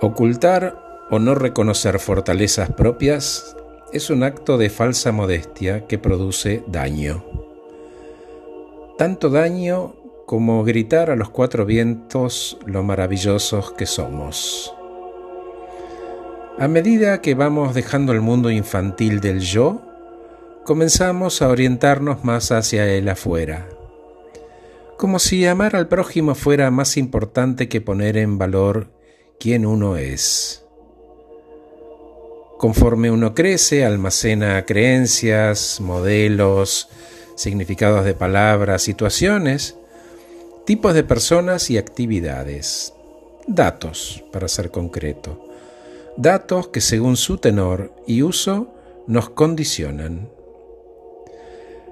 Ocultar o no reconocer fortalezas propias es un acto de falsa modestia que produce daño. Tanto daño como gritar a los cuatro vientos lo maravillosos que somos. A medida que vamos dejando el mundo infantil del yo, comenzamos a orientarnos más hacia el afuera, como si amar al prójimo fuera más importante que poner en valor quién uno es. Conforme uno crece, almacena creencias, modelos, significados de palabras, situaciones, tipos de personas y actividades. Datos, para ser concreto. Datos que según su tenor y uso nos condicionan.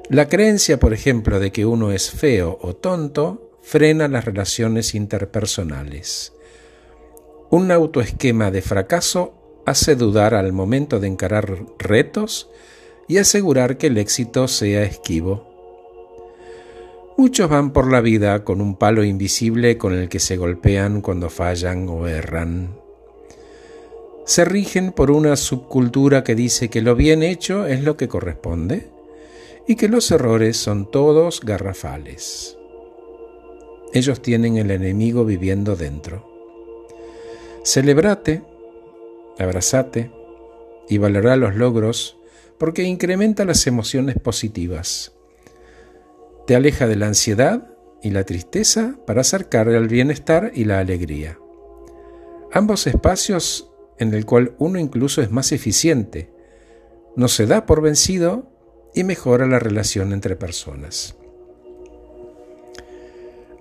La creencia, por ejemplo, de que uno es feo o tonto frena las relaciones interpersonales. Un autoesquema de fracaso hace dudar al momento de encarar retos y asegurar que el éxito sea esquivo. Muchos van por la vida con un palo invisible con el que se golpean cuando fallan o erran. Se rigen por una subcultura que dice que lo bien hecho es lo que corresponde y que los errores son todos garrafales. Ellos tienen el enemigo viviendo dentro. Celebrate, abrazate y valora los logros porque incrementa las emociones positivas. Te aleja de la ansiedad y la tristeza para acercarle al bienestar y la alegría. Ambos espacios en el cual uno incluso es más eficiente, no se da por vencido y mejora la relación entre personas.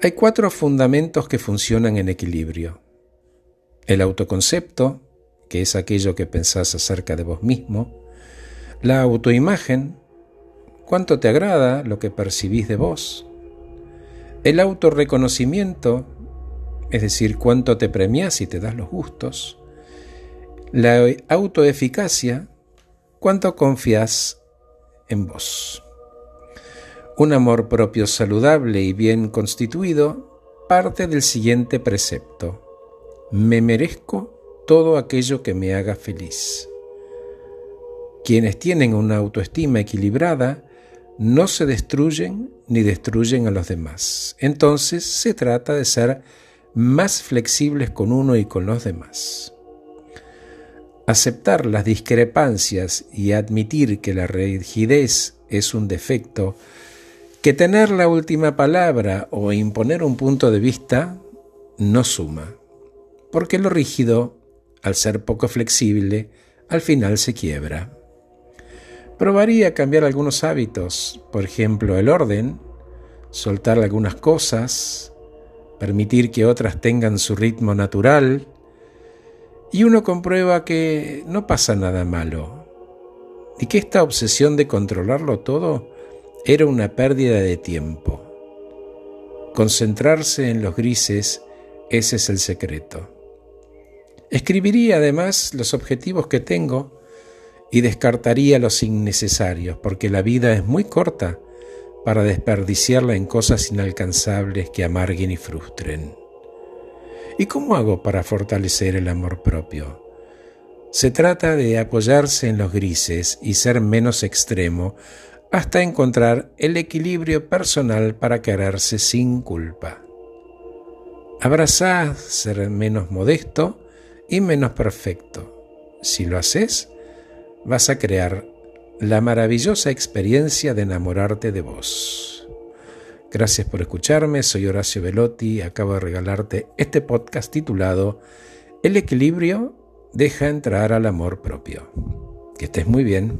Hay cuatro fundamentos que funcionan en equilibrio. El autoconcepto, que es aquello que pensás acerca de vos mismo. La autoimagen, cuánto te agrada lo que percibís de vos. El autorreconocimiento, es decir, cuánto te premias y te das los gustos. La autoeficacia, cuánto confías en vos. Un amor propio saludable y bien constituido parte del siguiente precepto. Me merezco todo aquello que me haga feliz. Quienes tienen una autoestima equilibrada no se destruyen ni destruyen a los demás. Entonces se trata de ser más flexibles con uno y con los demás. Aceptar las discrepancias y admitir que la rigidez es un defecto, que tener la última palabra o imponer un punto de vista no suma, porque lo rígido, al ser poco flexible, al final se quiebra. Probaría cambiar algunos hábitos, por ejemplo el orden, soltar algunas cosas, permitir que otras tengan su ritmo natural, y uno comprueba que no pasa nada malo, y que esta obsesión de controlarlo todo era una pérdida de tiempo. Concentrarse en los grises, ese es el secreto. Escribiría además los objetivos que tengo y descartaría los innecesarios, porque la vida es muy corta para desperdiciarla en cosas inalcanzables que amarguen y frustren. ¿Y cómo hago para fortalecer el amor propio? Se trata de apoyarse en los grises y ser menos extremo hasta encontrar el equilibrio personal para quererse sin culpa. Abrazá ser menos modesto y menos perfecto. Si lo haces, vas a crear la maravillosa experiencia de enamorarte de vos. Gracias por escucharme, soy Horacio Velotti, acabo de regalarte este podcast titulado El equilibrio deja entrar al amor propio. Que estés muy bien.